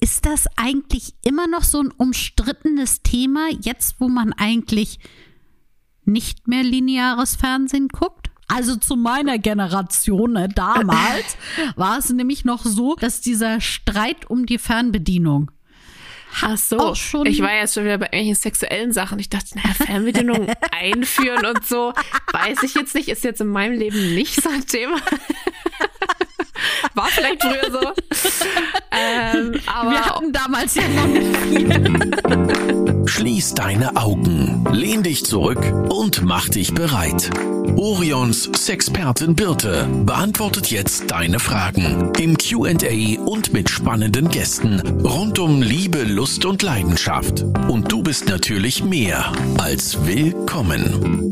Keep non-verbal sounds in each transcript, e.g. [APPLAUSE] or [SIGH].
ist das eigentlich immer noch so ein umstrittenes Thema, jetzt wo man eigentlich nicht mehr lineares Fernsehen guckt? Also zu meiner Generation ne, damals [LAUGHS] war es nämlich noch so, dass dieser Streit um die Fernbedienung Ach so, ich war jetzt schon wieder bei irgendwelchen sexuellen Sachen. Ich dachte, naja, Fernbedienung [LAUGHS] einführen und so, weiß ich jetzt nicht, ist jetzt in meinem Leben nicht so ein Thema. [LAUGHS] War vielleicht früher so. [LAUGHS] Ähm, aber Wir hatten damals ja noch nicht viel. Schließ deine Augen, lehn dich zurück und mach dich bereit. Orions Sexpertin Birte beantwortet jetzt deine Fragen im QA und mit spannenden Gästen rund um Liebe, Lust und Leidenschaft. Und du bist natürlich mehr als willkommen.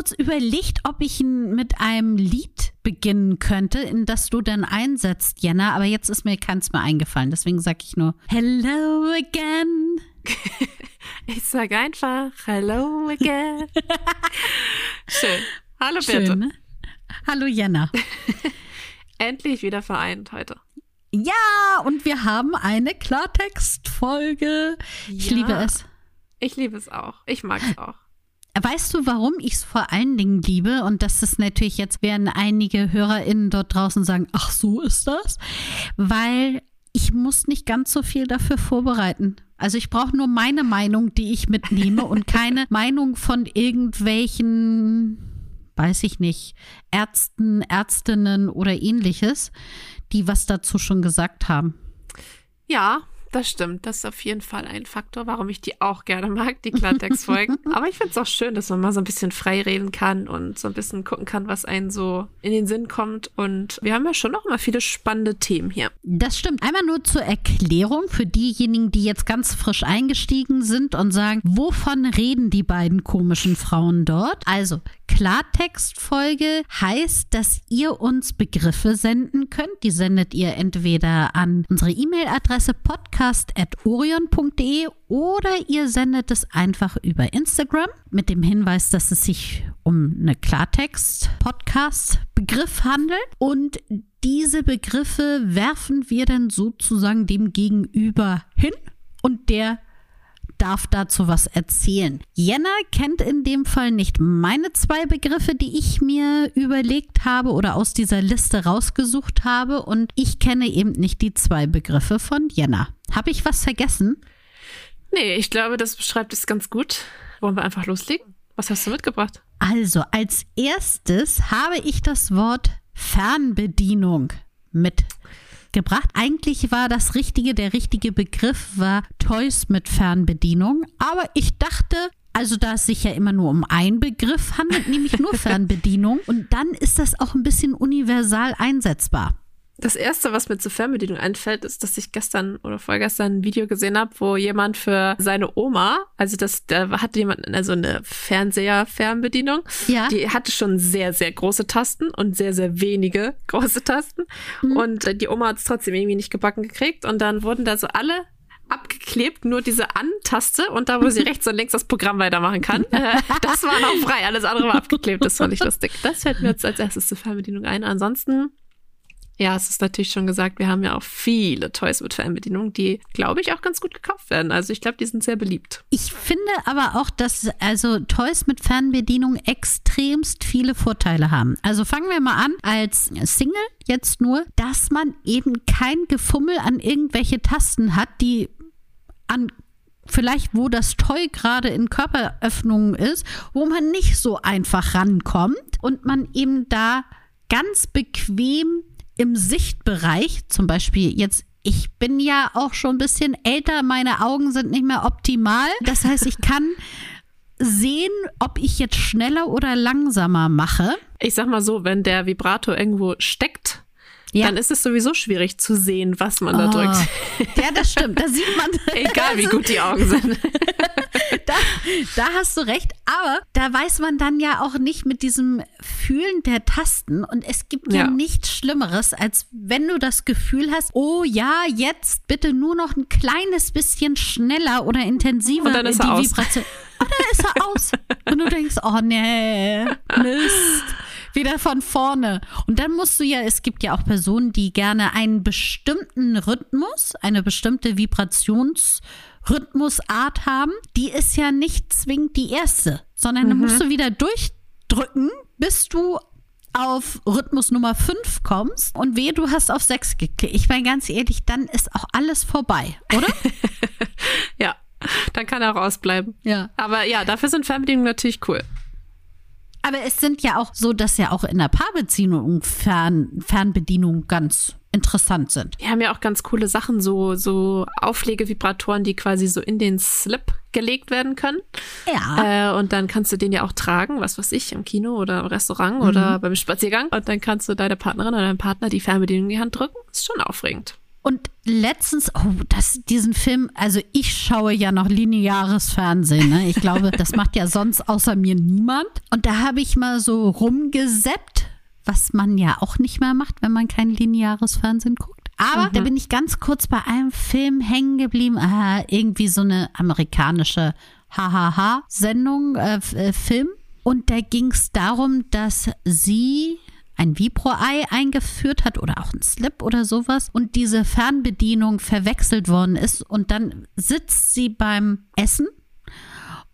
Kurz überlegt, ob ich mit einem Lied beginnen könnte, in das du dann einsetzt, Jenna, aber jetzt ist mir keins mehr eingefallen. Deswegen sage ich nur Hello again. [LAUGHS] ich sage einfach Hello again. [LAUGHS] Schön. Hallo Schön, Birte. Ne? Hallo Jenna. [LAUGHS] Endlich wieder vereint heute. Ja, und wir haben eine Klartextfolge. Ich ja, liebe es. Ich liebe es auch. Ich mag es auch. Weißt du, warum ich es vor allen Dingen liebe? Und das ist natürlich jetzt, werden einige HörerInnen dort draußen sagen, ach so ist das? Weil ich muss nicht ganz so viel dafür vorbereiten. Also ich brauche nur meine Meinung, die ich mitnehme und keine [LAUGHS] Meinung von irgendwelchen, weiß ich nicht, Ärzten, Ärztinnen oder ähnliches, die was dazu schon gesagt haben. Ja, das stimmt. Das ist auf jeden Fall ein Faktor, warum ich die auch gerne mag, die Klartext-Folgen. [LAUGHS] Aber ich finde es auch schön, dass man mal so ein bisschen frei reden kann und so ein bisschen gucken kann, was einen so in den Sinn kommt. Und wir haben ja schon noch mal viele spannende Themen hier. Das stimmt. Einmal nur zur Erklärung für diejenigen, die jetzt ganz frisch eingestiegen sind und sagen, wovon reden die beiden komischen Frauen dort? Also, Klartextfolge heißt, dass ihr uns Begriffe senden könnt. Die sendet ihr entweder an unsere E-Mail-Adresse podcast.orion.de oder ihr sendet es einfach über Instagram mit dem Hinweis, dass es sich um eine Klartext-Podcast-Begriff handelt. Und diese Begriffe werfen wir dann sozusagen dem Gegenüber hin und der darf dazu was erzählen. Jenna kennt in dem Fall nicht meine zwei Begriffe, die ich mir überlegt habe oder aus dieser Liste rausgesucht habe und ich kenne eben nicht die zwei Begriffe von Jenna. Habe ich was vergessen? Nee, ich glaube, das beschreibt es ganz gut. Wollen wir einfach loslegen? Was hast du mitgebracht? Also, als erstes habe ich das Wort Fernbedienung mit gebracht. Eigentlich war das richtige, der richtige Begriff war Toys mit Fernbedienung. Aber ich dachte, also da es sich ja immer nur um einen Begriff handelt, nämlich nur [LAUGHS] Fernbedienung. Und dann ist das auch ein bisschen universal einsetzbar. Das erste, was mir zur Fernbedienung einfällt, ist, dass ich gestern oder vorgestern ein Video gesehen habe, wo jemand für seine Oma, also das, da hatte jemand also eine Fernseher-Fernbedienung, ja. die hatte schon sehr, sehr große Tasten und sehr, sehr wenige [LAUGHS] große Tasten. Mhm. Und äh, die Oma hat es trotzdem irgendwie nicht gebacken gekriegt. Und dann wurden da so alle abgeklebt, nur diese An-Taste und da, wo sie [LAUGHS] rechts und links das Programm weitermachen kann. [LAUGHS] Äh, das war noch frei, alles andere war abgeklebt, das fand ich lustig. Das fällt mir jetzt als erstes zur Fernbedienung ein. Ansonsten ja, es ist natürlich schon gesagt, wir haben ja auch viele Toys mit Fernbedienung, die, glaube ich, auch ganz gut gekauft werden. Also ich glaube, die sind sehr beliebt. Ich finde aber auch, dass also Toys mit Fernbedienung extremst viele Vorteile haben. Also fangen wir mal an als Single jetzt nur, dass man eben kein Gefummel an irgendwelche Tasten hat, die an vielleicht wo das Toy gerade in Körperöffnungen ist, wo man nicht so einfach rankommt und man eben da ganz bequem im Sichtbereich, zum Beispiel jetzt ich bin ja auch schon ein bisschen älter, meine Augen sind nicht mehr optimal. Das heißt, ich kann sehen, ob ich jetzt schneller oder langsamer mache. Ich sag mal so, wenn der Vibrator irgendwo steckt, ja. dann ist es sowieso schwierig zu sehen, was man da oh. drückt. Ja, das stimmt. Da sieht man. [LAUGHS] Egal, [LAUGHS] wie gut die Augen sind. [LAUGHS] [LAUGHS] da, da hast du recht. Aber da weiß man dann ja auch nicht mit diesem Fühlen der Tasten. Und es gibt ja, ja nichts Schlimmeres, als wenn du das Gefühl hast, oh ja, jetzt bitte nur noch ein kleines bisschen schneller oder intensiver Und dann ist er die Vibration. Und dann ist er aus. Und du denkst, oh nee, Mist. wieder von vorne. Und dann musst du ja, es gibt ja auch Personen, die gerne einen bestimmten Rhythmus, eine bestimmte Vibrationsrhythmusart haben. Die ist ja nicht zwingend die erste, sondern mhm. dann musst du wieder durchdrücken, bis du auf Rhythmus Nummer 5 kommst und wehe, du hast auf 6 geklickt. Ich meine ganz ehrlich, dann ist auch alles vorbei, oder? [LAUGHS] ja, dann kann er rausbleiben. Ja. Aber ja, dafür sind Fernbedienungen natürlich cool. Aber es sind ja auch so, dass ja auch in der Paarbeziehung Fern Fernbedienungen ganz interessant sind. Die haben ja auch ganz coole Sachen, so, so Auflegevibratoren, die quasi so in den Slip gelegt werden können. Ja. Äh, und dann kannst du den ja auch tragen, was weiß ich, im Kino oder im Restaurant mhm. oder beim Spaziergang. Und dann kannst du deiner Partnerin oder deinem Partner die Fernbedienung in die Hand drücken. Ist schon aufregend. Und letztens, oh, das, diesen Film, also ich schaue ja noch lineares Fernsehen. Ne? Ich glaube, das macht ja sonst außer mir niemand. Und da habe ich mal so rumgesäppt, was man ja auch nicht mehr macht, wenn man kein lineares Fernsehen guckt. Aber mhm. da bin ich ganz kurz bei einem Film hängen geblieben. Ah, irgendwie so eine amerikanische Hahaha-Sendung, äh, äh, Film. Und da ging es darum, dass sie ein Vibro-Ei eingeführt hat oder auch ein Slip oder sowas und diese Fernbedienung verwechselt worden ist und dann sitzt sie beim Essen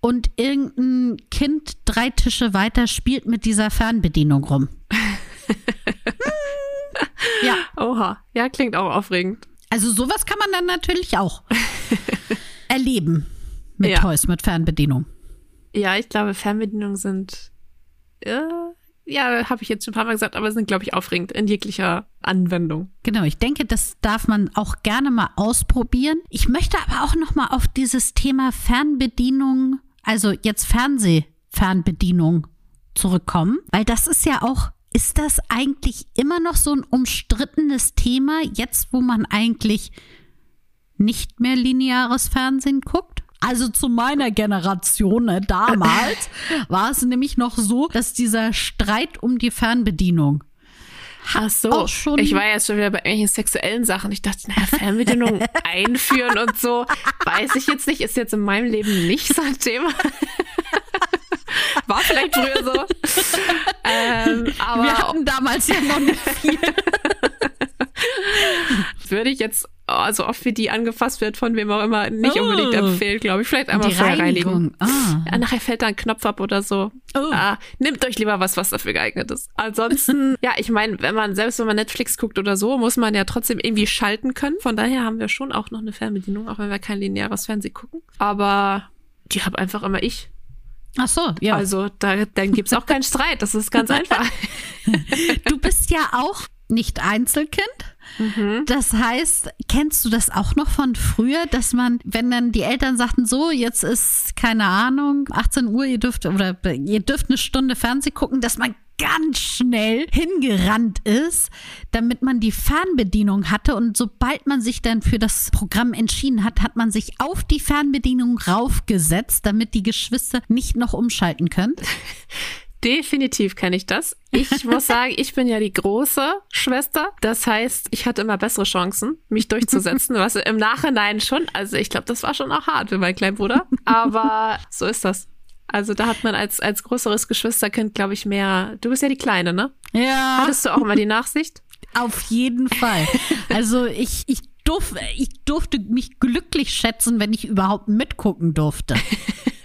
und irgendein Kind drei Tische weiter spielt mit dieser Fernbedienung rum. Ja. Oha. Ja, klingt auch aufregend. Also sowas kann man dann natürlich auch [LAUGHS] erleben mit ja. Toys, mit Fernbedienung. Ja, ich glaube, Fernbedienungen sind äh, ja, habe ich jetzt schon ein paar Mal gesagt, aber sind, glaube ich, aufregend in jeglicher Anwendung. Genau, ich denke, das darf man auch gerne mal ausprobieren. Ich möchte aber auch noch mal auf dieses Thema Fernbedienung, also jetzt Fernsehfernbedienung zurückkommen, weil das ist ja auch ist das eigentlich immer noch so ein umstrittenes Thema, jetzt wo man eigentlich nicht mehr lineares Fernsehen guckt? Also zu meiner Generation ne, damals [LAUGHS] war es nämlich noch so, dass dieser Streit um die Fernbedienung Ach so, ich war jetzt schon wieder bei irgendwelchen sexuellen Sachen. Ich dachte, naja, Fernbedienung [LAUGHS] einführen und so, weiß ich jetzt nicht, ist jetzt in meinem Leben nicht so ein Thema. [LAUGHS] War vielleicht früher so. [LAUGHS] Ähm, aber Wir hatten damals ja noch nicht viel. [LAUGHS] Würde ich jetzt, also oft wie die angefasst wird, von wem auch immer, nicht oh. unbedingt empfehlen, glaube ich. Vielleicht einmal vorher reinigen. Ah. Ja, nachher fällt da ein Knopf ab oder so. Oh. Ah, nehmt euch lieber was, was dafür geeignet ist. Ansonsten, ja, ich meine, wenn man, selbst wenn man Netflix guckt oder so, muss man ja trotzdem irgendwie schalten können. Von daher haben wir schon auch noch eine Fernbedienung, auch wenn wir kein lineares Fernsehen gucken. Aber die habe einfach immer ich. Ach so, ja. Also da, dann gibt's auch keinen Streit. Das ist ganz einfach. [LAUGHS] du bist ja auch nicht Einzelkind. Mhm. Das heißt, kennst du das auch noch von früher, dass man, wenn dann die Eltern sagten, so, jetzt ist keine Ahnung, 18 Uhr, ihr dürft oder ihr dürft eine Stunde Fernsehen gucken, dass man ganz schnell hingerannt ist, damit man die Fernbedienung hatte. Und sobald man sich dann für das Programm entschieden hat, hat man sich auf die Fernbedienung raufgesetzt, damit die Geschwister nicht noch umschalten können. [LAUGHS] Definitiv kenne ich das. Ich [LAUGHS] muss sagen, ich bin ja die große Schwester. Das heißt, ich hatte immer bessere Chancen, mich durchzusetzen, was im Nachhinein schon, also ich glaube, das war schon auch hart für meinen kleinen Bruder. [LAUGHS] Aber so ist das. Also da hat man als, als größeres Geschwisterkind, glaube ich, mehr. Du bist ja die Kleine, ne? Ja. Hattest du auch immer die Nachsicht? Auf jeden Fall. Also ich, ich, durf, ich durfte mich glücklich schätzen, wenn ich überhaupt mitgucken durfte.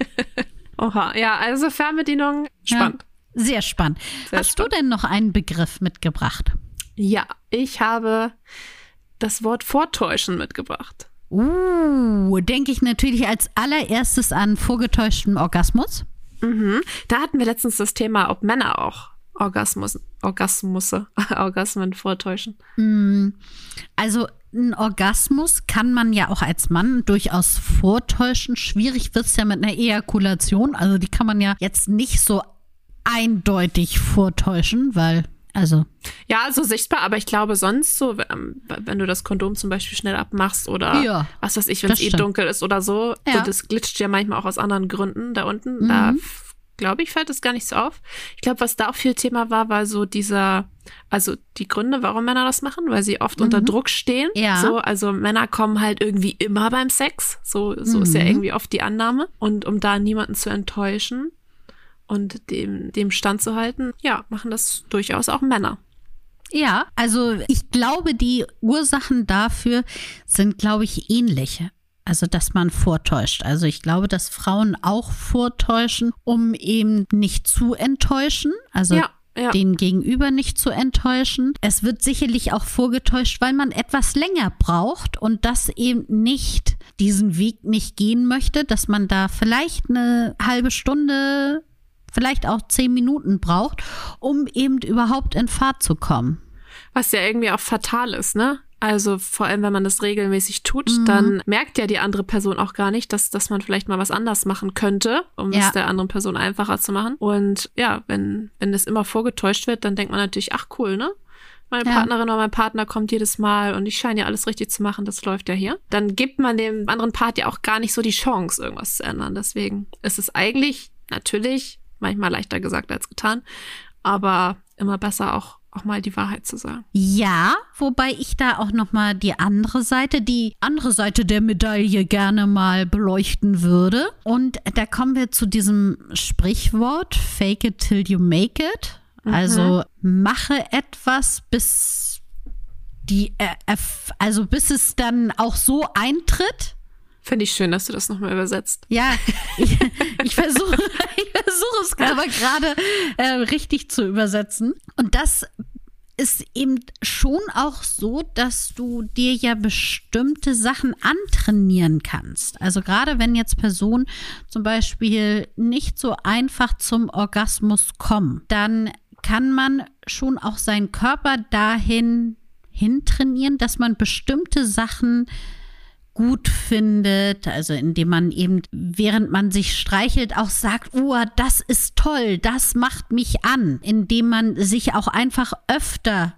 [LAUGHS] Oha, ja, also Fernbedienung, spannend. Ja, sehr spannend. Sehr Hast spannend. du denn noch einen Begriff mitgebracht? Ja, ich habe das Wort Vortäuschen mitgebracht. Uh, denke ich natürlich als allererstes an vorgetäuschten Orgasmus. Mhm. Da hatten wir letztens das Thema, ob Männer auch Orgasmus, Orgasmusse, [LAUGHS] Orgasmen vortäuschen. Mm, also ein Orgasmus kann man ja auch als Mann durchaus vortäuschen. Schwierig wird es ja mit einer Ejakulation. Also die kann man ja jetzt nicht so eindeutig vortäuschen, weil also. Ja, so sichtbar, aber ich glaube sonst so, wenn du das Kondom zum Beispiel schnell abmachst oder ja, was weiß ich, wenn es eh dunkel ist oder so, ja. so, das glitscht ja manchmal auch aus anderen Gründen da unten. Mhm. Da glaube ich, fällt es gar nicht so auf. Ich glaube, was da auch viel Thema war, war so dieser, also die Gründe, warum Männer das machen, weil sie oft mhm. unter Druck stehen. Ja. So, also Männer kommen halt irgendwie immer beim Sex. So, so mhm. ist ja mhm. irgendwie oft die Annahme. Und um da niemanden zu enttäuschen und dem, dem standzuhalten, ja, machen das durchaus auch Männer. Ja, also ich glaube, die Ursachen dafür sind, glaube ich, ähnliche. Also, dass man vortäuscht. Also, ich glaube, dass Frauen auch vortäuschen, um eben nicht zu enttäuschen. Also, ja. Ja. den Gegenüber nicht zu enttäuschen. Es wird sicherlich auch vorgetäuscht, weil man etwas länger braucht und das eben nicht diesen Weg nicht gehen möchte, dass man da vielleicht eine halbe Stunde, vielleicht auch zehn Minuten braucht, um eben überhaupt in Fahrt zu kommen. Was ja irgendwie auch fatal ist, ne? Also vor allem, wenn man das regelmäßig tut, mhm. dann merkt ja die andere Person auch gar nicht, dass, dass man vielleicht mal was anders machen könnte, um ja. es der anderen Person einfacher zu machen. Und ja, wenn, wenn das immer vorgetäuscht wird, dann denkt man natürlich, ach cool, ne? Meine ja. Partnerin oder mein Partner kommt jedes Mal und ich scheine ja alles richtig zu machen, das läuft ja hier. Dann gibt man dem anderen Part ja auch gar nicht so die Chance, irgendwas zu ändern. Deswegen ist es eigentlich natürlich manchmal leichter gesagt als getan, aber immer besser auch auch mal die Wahrheit zu sagen. Ja, wobei ich da auch noch mal die andere Seite, die andere Seite der Medaille gerne mal beleuchten würde. Und da kommen wir zu diesem Sprichwort Fake it till you make it. Mhm. Also mache etwas bis die also bis es dann auch so eintritt. Finde ich schön, dass du das nochmal übersetzt. Ja, [LAUGHS] ich, ich versuche [LAUGHS] versuch es aber gerade äh, richtig zu übersetzen. Und das ist eben schon auch so, dass du dir ja bestimmte Sachen antrainieren kannst. Also gerade wenn jetzt Personen zum Beispiel nicht so einfach zum Orgasmus kommen, dann kann man schon auch seinen Körper dahin hintrainieren, dass man bestimmte Sachen gut findet, also indem man eben, während man sich streichelt, auch sagt, oh, das ist toll, das macht mich an, indem man sich auch einfach öfter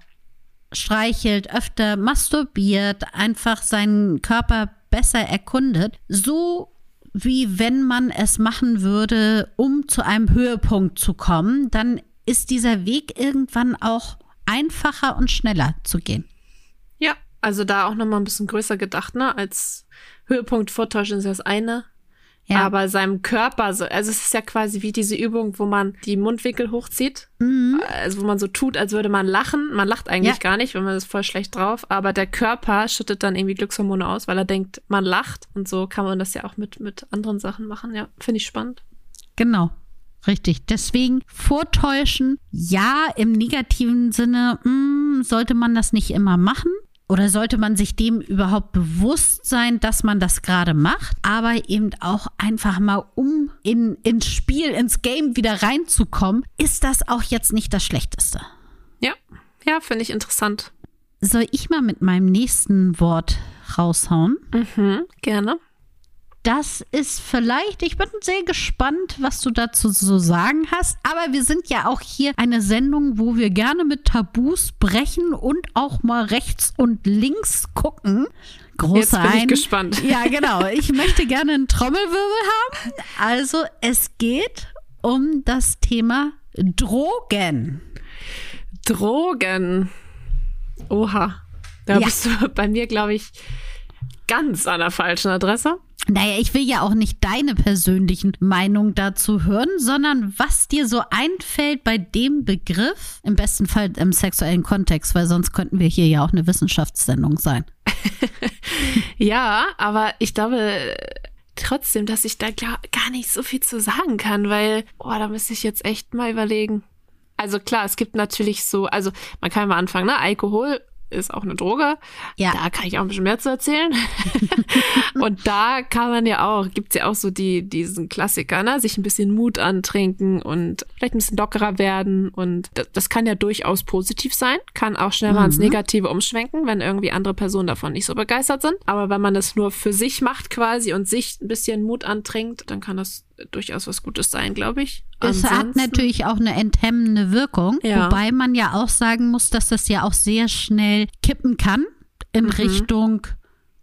streichelt, öfter masturbiert, einfach seinen Körper besser erkundet, so wie wenn man es machen würde, um zu einem Höhepunkt zu kommen, dann ist dieser Weg irgendwann auch einfacher und schneller zu gehen. Also da auch nochmal ein bisschen größer gedacht, ne? Als Höhepunkt vortäuschen ist das eine. Ja. Aber seinem Körper, so, also es ist ja quasi wie diese Übung, wo man die Mundwinkel hochzieht. Mhm. Also wo man so tut, als würde man lachen. Man lacht eigentlich ja. gar nicht, wenn man ist voll schlecht drauf. Aber der Körper schüttet dann irgendwie Glückshormone aus, weil er denkt, man lacht. Und so kann man das ja auch mit, mit anderen Sachen machen. Ja, finde ich spannend. Genau. Richtig. Deswegen vortäuschen, ja, im negativen Sinne mh, hm, sollte man das nicht immer machen. Oder sollte man sich dem überhaupt bewusst sein, dass man das gerade macht, aber eben auch einfach mal, um in, ins Spiel, ins Game wieder reinzukommen, ist das auch jetzt nicht das Schlechteste. Ja, ja, finde ich interessant. Soll ich mal mit meinem nächsten Wort raushauen? Mhm, gerne das ist vielleicht, ich bin sehr gespannt, was du dazu zu sagen hast. Aber wir sind ja auch hier eine Sendung, wo wir gerne mit Tabus brechen und auch mal rechts und links gucken. Große Jetzt bin ich gespannt. Ja, genau. Ich möchte gerne einen Trommelwirbel haben. Also es geht um das Thema Drogen. Drogen. Oha. Da ja. bist du bei mir, glaube ich, ganz an der falschen Adresse. Naja, ich will ja auch nicht deine persönlichen Meinungen dazu hören, sondern was dir so einfällt bei dem Begriff, im besten Fall im sexuellen Kontext, weil sonst könnten wir hier ja auch eine Wissenschaftssendung sein. [LAUGHS] ja, aber ich glaube trotzdem, dass ich da gar nicht so viel zu sagen kann, weil, oh, da müsste ich jetzt echt mal überlegen. Also klar, es gibt natürlich so, also man kann mal anfangen, ne? Alkohol ist auch eine Droge. Ja. Da kann ich auch ein bisschen mehr zu erzählen. [LAUGHS] und da kann man ja auch, gibt's ja auch so die, diesen Klassiker, ne? Sich ein bisschen Mut antrinken und vielleicht ein bisschen lockerer werden. Und das, das kann ja durchaus positiv sein, kann auch schnell mhm. mal ins mhm. Negative umschwenken, wenn irgendwie andere Personen davon nicht so begeistert sind. Aber wenn man das nur für sich macht quasi und sich ein bisschen Mut antrinkt, dann kann das durchaus was Gutes sein, glaube ich. Es hat natürlich auch eine enthemmende Wirkung, ja. wobei man ja auch sagen muss, dass das ja auch sehr schnell kippen kann in mhm. Richtung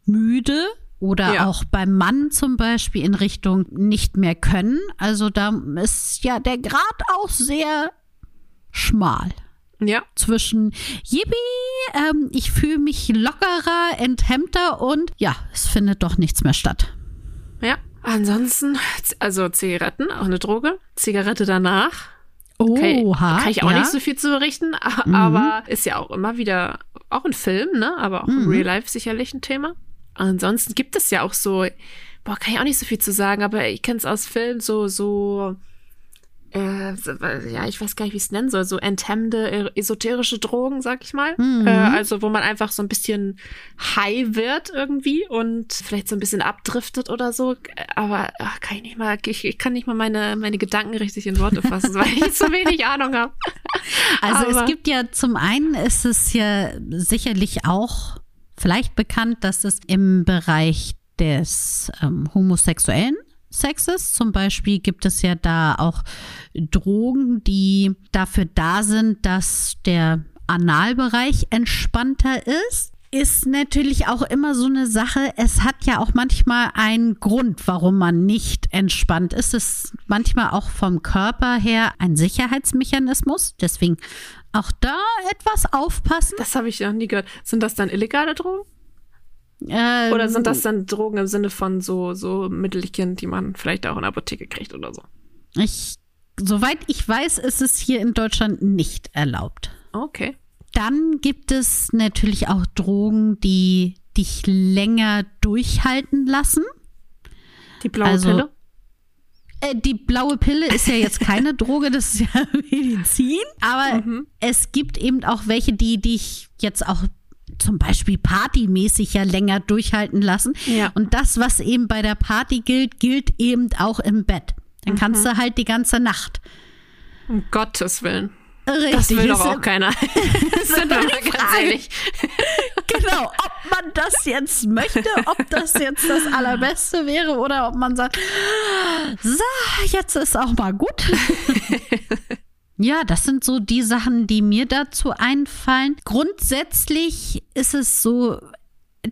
müde oder ja. auch beim Mann zum Beispiel in Richtung nicht mehr können. Also da ist ja der Grad auch sehr schmal. Ja. Zwischen Yippie, ähm, ich fühle mich lockerer, enthemmter und ja, es findet doch nichts mehr statt. Ansonsten, also Zigaretten, auch eine Droge. Zigarette danach. Oh, kann, kann ich auch ja. nicht so viel zu berichten, mhm. aber ist ja auch immer wieder, auch ein Film, ne? Aber auch mhm. im Real Life sicherlich ein Thema. Ansonsten gibt es ja auch so, boah, kann ich auch nicht so viel zu sagen, aber ich kenne es aus Filmen, so, so äh, ja, ich weiß gar nicht, wie ich es nennen soll, so enthemmende, esoterische Drogen, sag ich mal. Mhm. Äh, also, wo man einfach so ein bisschen high wird irgendwie und vielleicht so ein bisschen abdriftet oder so. Aber ach, kann ich nicht mal, ich, ich, kann nicht mal meine, meine Gedanken richtig in Worte fassen, weil ich so wenig Ahnung habe. [LAUGHS] Also, Aber es gibt ja zum einen ist es ja sicherlich auch vielleicht bekannt, dass es im Bereich des ähm, Homosexuellen Sexes. Zum Beispiel gibt es ja da auch Drogen, die dafür da sind, dass der Analbereich entspannter ist. Ist natürlich auch immer so eine Sache. Es hat ja auch manchmal einen Grund, warum man nicht entspannt ist. Es ist manchmal auch vom Körper her ein Sicherheitsmechanismus. Deswegen auch da etwas aufpassen. Das habe ich noch nie gehört. Sind das dann illegale Drogen? Ähm, oder sind das dann Drogen im Sinne von so, so Mittelchen, die man vielleicht auch in der Apotheke kriegt oder so? Ich, soweit ich weiß, ist es hier in Deutschland nicht erlaubt. Okay. Dann gibt es natürlich auch Drogen, die dich länger durchhalten lassen. Die blaue also, Pille? Äh, die blaue Pille ist ja jetzt keine [LAUGHS] Droge, das ist ja [LAUGHS] Medizin. Aber mhm. es gibt eben auch welche, die dich jetzt auch zum Beispiel partymäßig ja länger durchhalten lassen. Ja. Und das, was eben bei der Party gilt, gilt eben auch im Bett. Dann mhm. kannst du halt die ganze Nacht. Um Gottes Willen. Richtig. Das will doch auch keiner. [LAUGHS] [LAUGHS] Sind wir mal ganz ehrlich. genau, ob man das jetzt möchte, ob das jetzt das Allerbeste wäre oder ob man sagt, so, jetzt ist auch mal gut. [LAUGHS] Ja, das sind so die Sachen, die mir dazu einfallen. Grundsätzlich ist es so,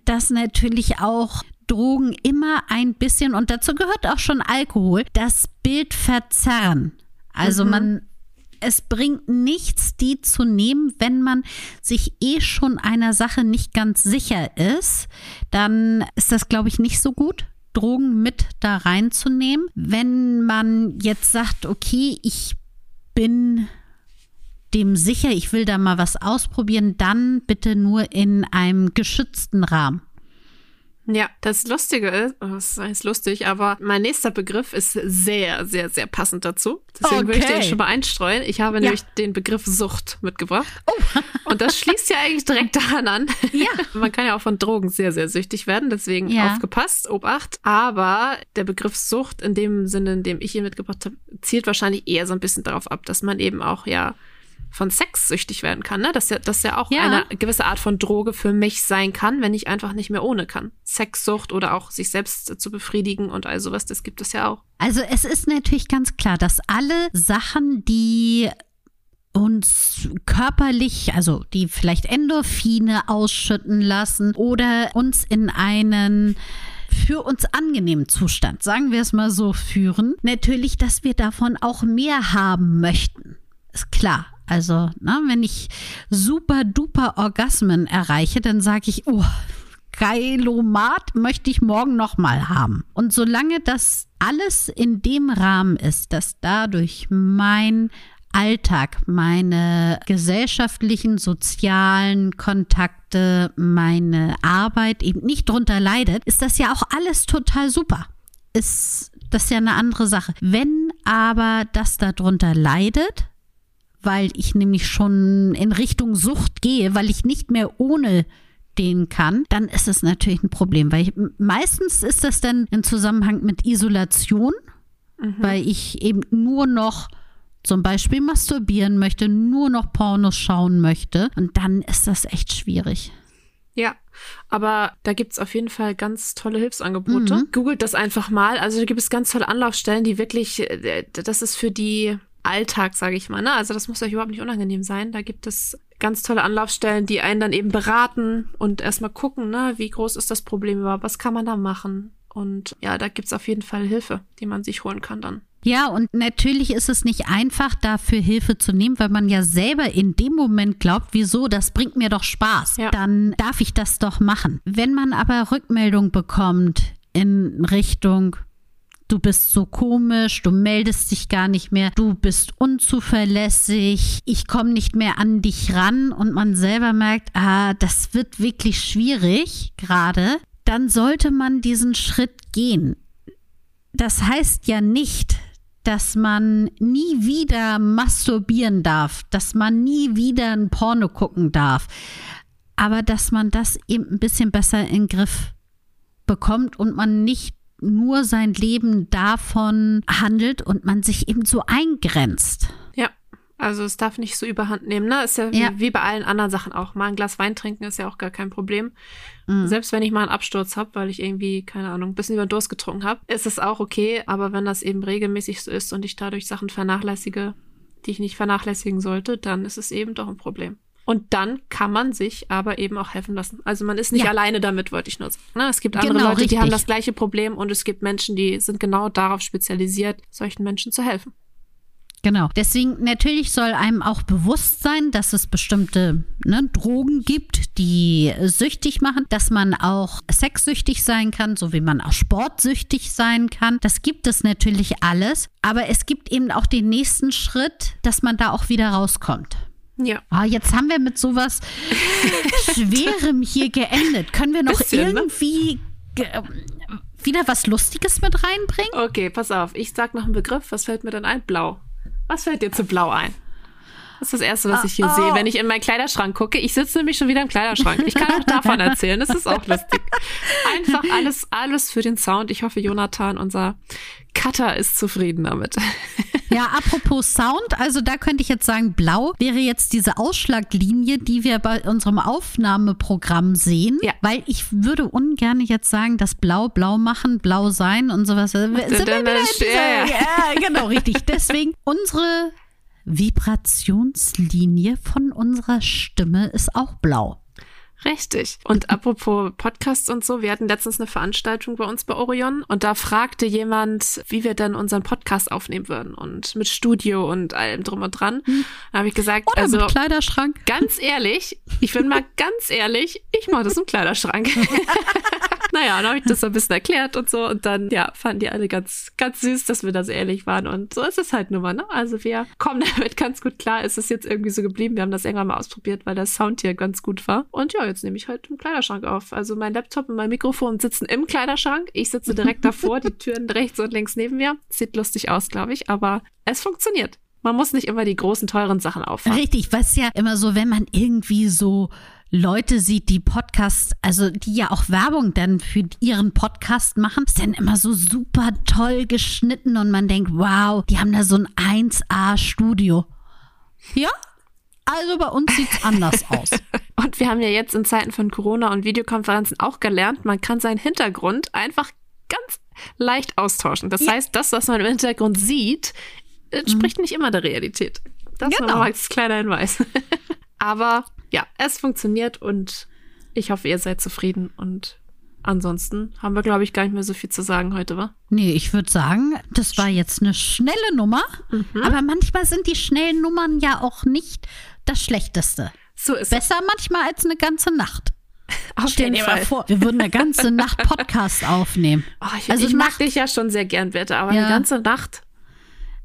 dass natürlich auch Drogen immer ein bisschen, und dazu gehört auch schon Alkohol, das Bild verzerren. Also mhm. man, es bringt nichts, die zu nehmen, wenn man sich eh schon einer Sache nicht ganz sicher ist. Dann ist das, glaube ich, nicht so gut. Drogen mit da reinzunehmen. Wenn man jetzt sagt, okay, ich bin dem sicher, ich will da mal was ausprobieren, dann bitte nur in einem geschützten Rahmen. Ja, das Lustige ist, oh, das ist lustig, aber mein nächster Begriff ist sehr, sehr, sehr passend dazu. Deswegen okay. will ich den schon mal einstreuen. Ich habe ja. nämlich den Begriff Sucht mitgebracht. Oh. Und das schließt ja eigentlich direkt daran an. Ja. [LAUGHS] Man kann ja auch von Drogen sehr, sehr süchtig werden, deswegen ja. aufgepasst, Obacht. Aber der Begriff Sucht in dem Sinne, in dem ich ihn mitgebracht habe, zielt wahrscheinlich eher so ein bisschen darauf ab, dass man eben auch ja von Sex süchtig werden kann, ne? Dass ja, dass ja auch ja. eine gewisse Art von Droge für mich sein kann, wenn ich einfach nicht mehr ohne kann. Sexsucht oder auch sich selbst zu befriedigen und all sowas, das gibt es ja auch. Also es ist natürlich ganz klar, dass alle Sachen, die uns körperlich, also die vielleicht Endorphine ausschütten lassen oder uns in einen für uns angenehmen Zustand, sagen wir es mal so, führen. Natürlich, dass wir davon auch mehr haben möchten. Ist klar. Also, na, wenn ich super duper Orgasmen erreiche, dann sage ich, oh, Geilomat möchte ich morgen nochmal haben. Und solange das alles in dem Rahmen ist, dass dadurch mein Alltag, meine gesellschaftlichen, sozialen Kontakte, meine Arbeit eben nicht drunter leidet, ist das ja auch alles total super. Ist das ja eine andere Sache. Wenn aber das darunter leidet, weil ich nämlich schon in Richtung Sucht gehe, weil ich nicht mehr ohne den kann, dann ist es natürlich ein Problem, weil ich, meistens ist das dann im Zusammenhang mit Isolation, mhm. weil ich eben nur noch zum Beispiel masturbieren möchte, nur noch Pornos schauen möchte und dann ist das echt schwierig. Ja, aber da gibt es auf jeden Fall ganz tolle Hilfsangebote. Mhm. Googelt das einfach mal. Also da gibt es ganz tolle Anlaufstellen, die wirklich, äh, das ist für die Alltag, sage ich mal. Ne? Also das muss euch überhaupt nicht unangenehm sein. Da gibt es ganz tolle Anlaufstellen, die einen dann eben beraten und erstmal gucken, ne, wie groß ist das Problem überhaupt, was kann man da machen. Und ja, da gibt's auf jeden Fall Hilfe, die man sich holen kann dann. Ja, und natürlich ist es nicht einfach, dafür Hilfe zu nehmen, weil man ja selber in dem Moment glaubt, wieso, das bringt mir doch Spaß. Ja. Dann darf ich das doch machen. Wenn man aber Rückmeldung bekommt in Richtung, du bist so komisch, du meldest dich gar nicht mehr, du bist unzuverlässig, ich komme nicht mehr an dich ran und man selber merkt, ah, das wird wirklich schwierig gerade, dann sollte man diesen Schritt gehen. Das heißt ja nicht, dass man nie wieder masturbieren darf, dass man nie wieder ein Porno gucken darf, aber dass man das eben ein bisschen besser in den Griff bekommt und man nicht nur sein Leben davon handelt und man sich eben so eingrenzt. Also es darf nicht so überhand nehmen, ne? Ist ja, ja. Wie, wie, bei allen anderen Sachen auch. Mal ein Glas Wein trinken ist ja auch gar kein Problem. Mhm. Selbst wenn ich mal einen Absturz habe, weil ich irgendwie, keine Ahnung, ein bisschen über den Durst getrunken habe, ist es auch okay. Aber wenn das eben regelmäßig so ist und ich dadurch Sachen vernachlässige, die ich nicht vernachlässigen sollte, dann ist es eben doch ein Problem. Und dann kann man sich aber eben auch helfen lassen. Also man ist nicht ja. alleine damit, wollte ich nur sagen. Ne? Es gibt andere genau, Leute, richtig. die haben das gleiche Problem und es gibt Menschen, die sind genau darauf spezialisiert, solchen Menschen zu helfen. Genau. Deswegen natürlich soll einem auch bewusst sein, dass es bestimmte ne, Drogen gibt, die süchtig machen, dass man auch sexsüchtig sein kann, so wie man auch sportsüchtig sein kann. Das gibt es natürlich alles. Aber es gibt eben auch den nächsten Schritt, dass man da auch wieder rauskommt. Ja. Ah, jetzt haben wir mit sowas [LAUGHS] Schwerem hier geendet. Können wir noch Bisschen, ne? irgendwie ne? wieder was Lustiges mit reinbringen? Okay, pass auf. Ich sag noch einen Begriff. Was fällt mir denn ein? Blau. Was fällt dir zu Blau ein? Das ist das Erste, was ich hier oh. sehe, wenn ich in meinen Kleiderschrank gucke. Ich sitze nämlich schon wieder im Kleiderschrank. Ich kann auch davon erzählen. Das ist auch lustig. Einfach alles, alles für den Sound. Ich hoffe, Jonathan, unser Cutter, ist zufrieden damit. [LAUGHS] Ja, apropos Sound, also da könnte ich jetzt sagen, blau wäre jetzt diese Ausschlaglinie, die wir bei unserem Aufnahmeprogramm sehen. Ja. Weil ich würde ungern jetzt sagen, dass blau blau machen, blau sein und sowas. Sind wir wieder ja, genau, richtig. Deswegen unsere Vibrationslinie von unserer Stimme ist auch blau. Richtig. Und apropos Podcasts und so, wir hatten letztens eine Veranstaltung bei uns bei Orion und da fragte jemand, wie wir denn unseren Podcast aufnehmen würden und mit Studio und allem drum und dran. Hm. Da habe ich gesagt, Oder also mit Kleiderschrank. Ganz ehrlich, ich bin mal ganz ehrlich, ich mache das im Kleiderschrank. [LAUGHS] naja, dann habe ich das so ein bisschen erklärt und so und dann, ja, fanden die alle ganz, ganz süß, dass wir da so ehrlich waren und so ist es halt nun mal, ne? Also wir kommen [LAUGHS] damit ganz gut klar. Es ist jetzt irgendwie so geblieben. Wir haben das irgendwann mal ausprobiert, weil der Sound hier ganz gut war. Und ja, jetzt nehme ich halt im Kleiderschrank auf. Also mein Laptop und mein Mikrofon sitzen im Kleiderschrank. Ich sitze direkt davor, die [LAUGHS] Türen rechts und links neben mir. Sieht lustig aus, glaube ich, aber es funktioniert. Man muss nicht immer die großen, teuren Sachen auffahren. Richtig, was ja immer so, wenn man irgendwie so Leute sieht, die Podcasts, also die ja auch Werbung dann für ihren Podcast machen, ist dann immer so super toll geschnitten und man denkt, wow, die haben da so ein 1A-Studio. Ja, also bei uns sieht es anders [LAUGHS] aus. und wir haben ja jetzt in Zeiten von Corona und Videokonferenzen auch gelernt, man kann seinen Hintergrund einfach ganz leicht austauschen. Das ja. heißt, das, was man im Hintergrund sieht, entspricht mhm. nicht immer der Realität. Das genau. nochmal als kleiner Hinweis. [LAUGHS] Aber ja, es funktioniert und ich hoffe, ihr seid zufrieden und Ansonsten haben wir, glaube ich, gar nicht mehr so viel zu sagen heute, wa? Nee, ich würde sagen, das war jetzt eine schnelle Nummer. Mhm. Aber manchmal sind die schnellen Nummern ja auch nicht das Schlechteste. So ist Besser es. manchmal als eine ganze Nacht. Auf Stell dir mal vor, wir würden eine ganze Nacht [LAUGHS] Podcast aufnehmen. Oh, ich, also ich mag Nacht, dich ja schon sehr gern, Wette, aber ja. eine ganze Nacht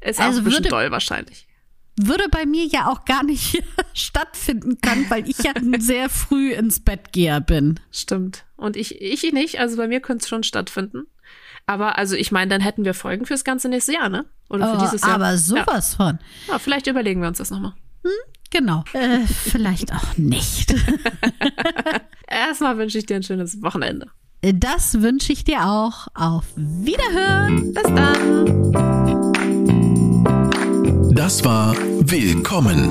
ist also auch ein bisschen würde, doll wahrscheinlich. Würde bei mir ja auch gar nicht stattfinden können, weil ich ja [LAUGHS] sehr früh ins Bett geher bin. Stimmt. Und ich, ich nicht, also bei mir könnte es schon stattfinden. Aber also ich meine, dann hätten wir Folgen fürs ganze nächste Jahr, ne? Oder für oh, dieses Jahr. Aber sowas ja. von. Ja, vielleicht überlegen wir uns das nochmal. Hm? Genau. Äh, vielleicht auch nicht. [LAUGHS] Erstmal wünsche ich dir ein schönes Wochenende. Das wünsche ich dir auch. Auf Wiederhören. Bis dann. Das war Willkommen,